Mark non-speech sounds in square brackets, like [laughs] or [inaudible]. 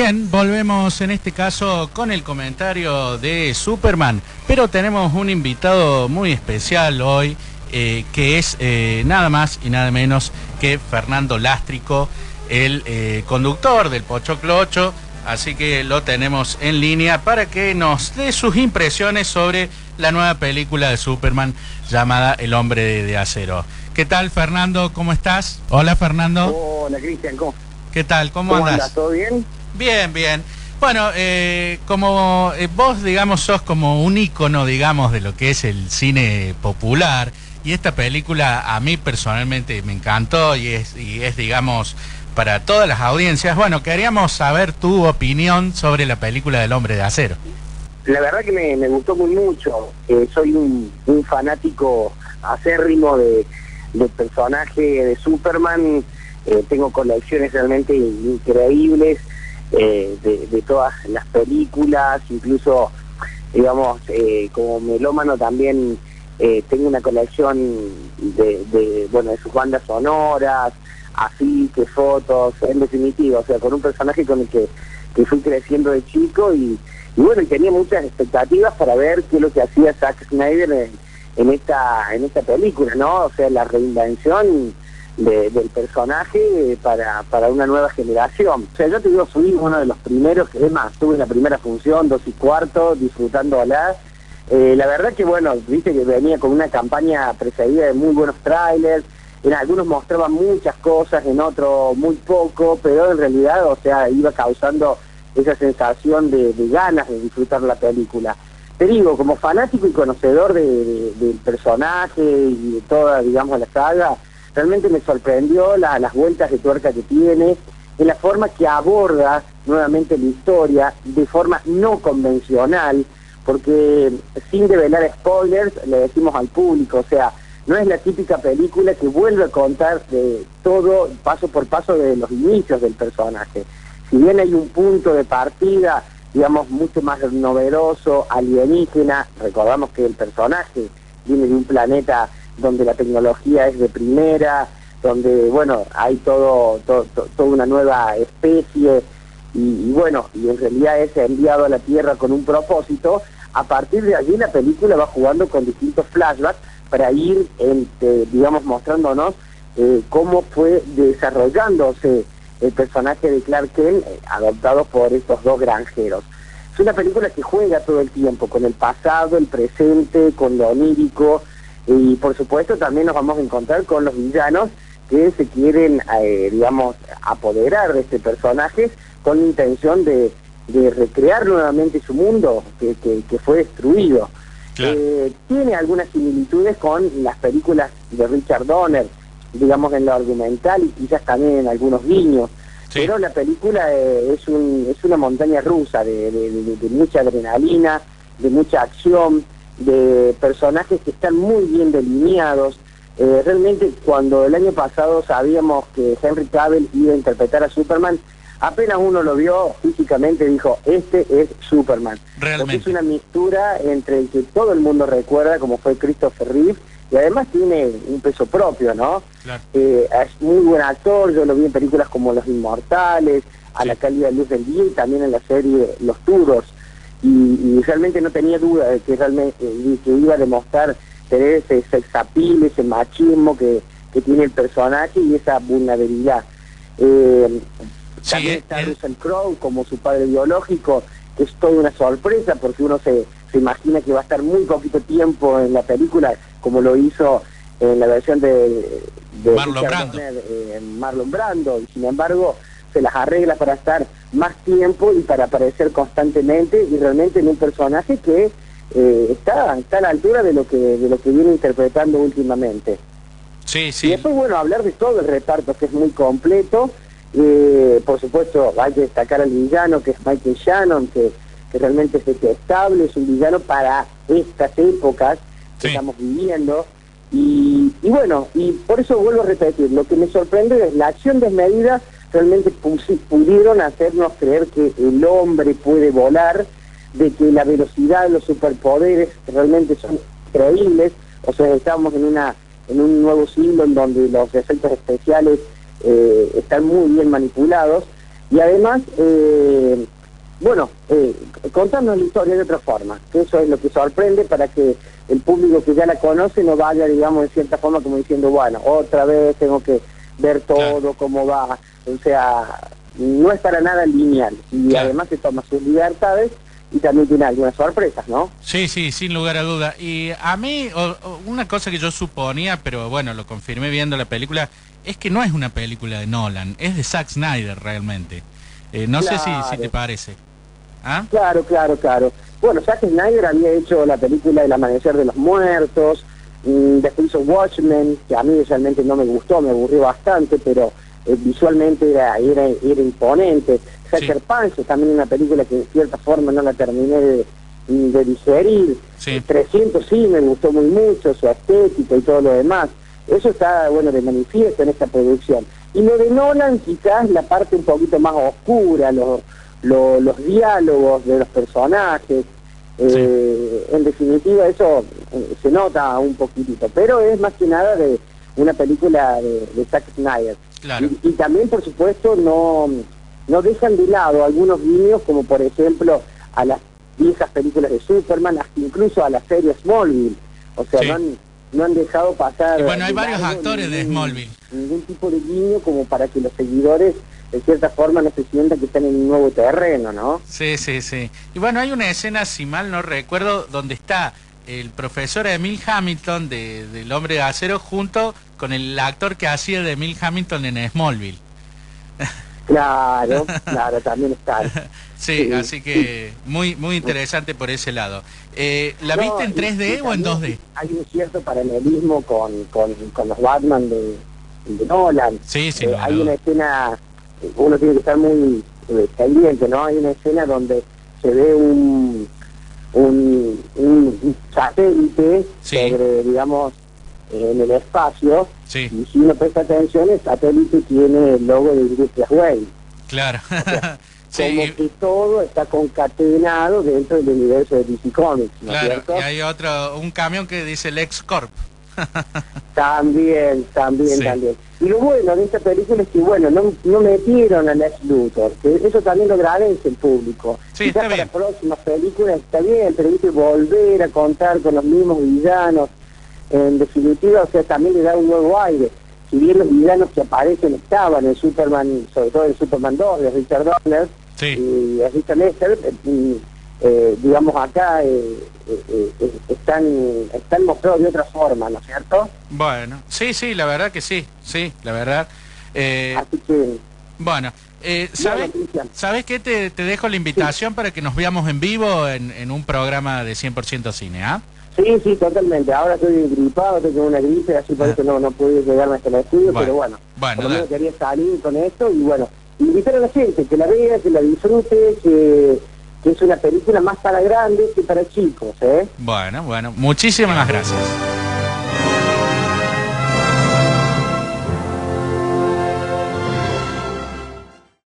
Bien, volvemos en este caso con el comentario de Superman, pero tenemos un invitado muy especial hoy, eh, que es eh, nada más y nada menos que Fernando Lástrico, el eh, conductor del Pochoclo 8, así que lo tenemos en línea para que nos dé sus impresiones sobre la nueva película de Superman llamada El Hombre de Acero. ¿Qué tal, Fernando? ¿Cómo estás? Hola, Fernando. Hola, Cristian. ¿Cómo? ¿Qué tal? ¿Cómo, andas? ¿Todo bien? Bien, bien. Bueno, eh, como eh, vos, digamos, sos como un ícono, digamos, de lo que es el cine popular, y esta película a mí personalmente me encantó y es, y es digamos, para todas las audiencias. Bueno, queríamos saber tu opinión sobre la película del hombre de acero. La verdad que me, gustó muy mucho. Eh, soy un, fanático acérrimo de, del personaje de Superman. tengo colecciones realmente increíbles eh, de, todas las películas, incluso, digamos, eh, como melómano también eh, tengo una colección de, bueno, de sus bandas sonoras, afiches, fotos, en definitiva, o sea, con un personaje con el que, fui creciendo de chico y, bueno, y tenía muchas expectativas para ver qué es lo que hacía Zack Snyder en, en esta en esta película, ¿no? O sea, la reinvención del personaje para, para una nueva generación. O sea, yo te digo, fui uno de los primeros, que es más, estuve en la primera función, dos y cuarto, disfrutándola. Eh, la verdad que, bueno, viste que venía con una campaña precedida de muy buenos trailers, en algunos mostraban muchas cosas, en otros muy poco, pero en realidad, o sea, iba causando esa sensación de, ganas de disfrutar la película. Te digo, como fanático y conocedor del personaje y de toda, digamos, la saga, realmente me sorprendió las vueltas de tuerca que tiene, en la forma que aborda nuevamente la historia de forma no convencional, porque sin develar spoilers le decimos al público, o sea, no es la típica película que vuelve a contar de todo paso por paso de los inicios del personaje. Si bien hay un punto de partida, digamos, mucho más novedoso, alienígena, recordamos que el personaje viene de un planeta donde la tecnología es de primera, donde, bueno, hay todo, toda una nueva especie y, bueno, y en realidad es enviado a la Tierra con un propósito, a partir de allí la película va jugando con distintos flashbacks para ir, digamos, mostrándonos eh, cómo fue desarrollándose el personaje de Clark Kent eh, adoptado por estos dos granjeros. Es una película que juega todo el tiempo con el pasado, el presente, con lo onírico, y por supuesto también nos vamos a encontrar con los villanos que se quieren, eh, digamos, apoderar de este personaje con la intención de, recrear nuevamente su mundo que, fue destruido. Eh, tiene algunas similitudes con las películas de Richard Donner, digamos en lo argumental y quizás también en algunos guiños. Pero la película eh, es, un, es una montaña rusa de mucha adrenalina, de mucha acción, de personajes que están muy bien delineados. Eh, realmente cuando el año pasado sabíamos que Henry Cavill iba a interpretar a Superman, apenas uno lo vio físicamente dijo, este es Superman. Realmente. es una mistura entre el que todo el mundo recuerda, como fue Christopher Reeve, y además tiene un peso propio, ¿no? Eh, es muy buen actor, yo lo vi en películas como Los Inmortales, a la calidad de luz del día y también en la serie Los Turos y, realmente no tenía duda de que realmente eh, que iba a demostrar tener ese sexapil, ese machismo que, tiene el personaje y esa vulnerabilidad. Eh, también está Russell Crowe como su padre biológico, que es toda una sorpresa porque uno se, se imagina que va a estar muy poquito tiempo en la película, como lo hizo en la versión de, Marlon, Brando. Eh, Marlon Brando. Y sin embargo, se las arregla para estar más tiempo y para aparecer constantemente y realmente en un personaje que eh, está, está a la altura de lo que de lo que viene interpretando últimamente. Sí, sí. Y después, bueno, hablar de todo el reparto que es muy completo. Eh, por supuesto, hay que destacar al villano que es Michael Shannon, que, que realmente es detestable, es un villano para estas épocas que estamos viviendo. Y, y bueno, y por eso vuelvo a repetir, lo que me sorprende es la acción desmedida realmente pudieron hacernos creer que el hombre puede volar, de que la velocidad, los superpoderes realmente son creíbles, o sea, estamos en una en un nuevo siglo en donde los efectos especiales eh, están muy bien manipulados. Y además, eh, bueno, eh, contarnos la historia de otra forma, que eso es lo que sorprende para que el público que ya la conoce no vaya, digamos, en cierta forma como diciendo, bueno, otra vez tengo que ver todo, cómo va, o sea, no es para nada lineal, y además se toma sus libertades y también tiene algunas sorpresas, ¿no? Sí, sí, sin lugar a duda. Y a mí, una cosa que yo suponía, pero bueno, lo confirmé viendo la película, es que no es una película de Nolan, es de Zack Snyder realmente. Eh, no sé si, si, te parece. ¿Ah? Claro, claro, claro. Bueno, Zack Snyder había hecho la película El Amanecer de los Muertos, después hizo Watchmen, que a mí realmente no me gustó, me aburrió bastante, pero eh, visualmente era, era, era imponente. Sucker Punch, también una película que de cierta forma no la terminé de, de digerir. 300 sí me gustó muy mucho, su estética y todo lo demás. Eso está, bueno, de manifiesto en esta producción. Y lo de Nolan quizás la parte un poquito más oscura, los, los, diálogos de los personajes, eh, en definitiva eso se nota un poquitito, pero es más que nada de una película de, Zack Snyder. Y, también, por supuesto, no, no dejan de lado algunos guiños, como por ejemplo a las viejas películas de Superman, hasta incluso a la serie Smallville. O sea, no, han, no, han, dejado pasar... bueno, hay varios actores de Smallville. Ningún tipo de guiño como para que los seguidores de cierta forma no se sientan que están en un nuevo terreno, ¿no? Sí, sí, sí. Y bueno, hay una escena, si mal no recuerdo, donde está el profesor Emil Hamilton de, del Hombre de Acero junto con el actor que hacía de Emil Hamilton en Smallville. Claro, [laughs] claro, también está. Sí, así que muy muy interesante por ese lado. Eh, ¿La viste en 3D o en 2D? Hay un cierto paralelismo con, con, los Batman de, Nolan. Sí, sí. Eh, hay una escena, uno tiene que estar muy eh, pendiente, ¿no? Hay una escena donde se ve un, un, un satélite sobre, digamos, en el espacio. Y si uno presta atención, el satélite tiene el logo de Industrias Way. Claro. [laughs] como que todo está concatenado dentro del universo de DC Comics. claro, y hay otro, un camión que dice Lex Corp. [laughs] también, también, también. Y lo bueno de esta película es que, bueno, no, no metieron a Lex Luthor, que eso también lo agradece el público. Sí, está bien. para próximas películas está bien, pero que volver a contar con los mismos villanos, en definitiva, o sea, también le da un nuevo aire. Si bien los villanos que aparecen estaban en Superman, sobre todo en Superman 2 de Richard Donner y Richard Lester, eh, eh, digamos acá eh, están, están mostrados de otra forma, ¿no es cierto? Bueno, sí, sí, la verdad que sí, sí, la verdad. Así que... Bueno, ¿sabes, ¿sabes qué? Te, te dejo la invitación para que nos veamos en vivo en, en un programa de 100% cine, ¿ah? Sí, sí, totalmente. Ahora estoy gripado, tengo una gripe, así por ah. eso no, no pude llegarme hasta el estudio, pero bueno, bueno por lo quería salir con esto y bueno, invitar a la gente que la vea, que la disfrute, que, que es una película más para grandes que para chicos, ¿eh? Bueno, bueno, muchísimas gracias.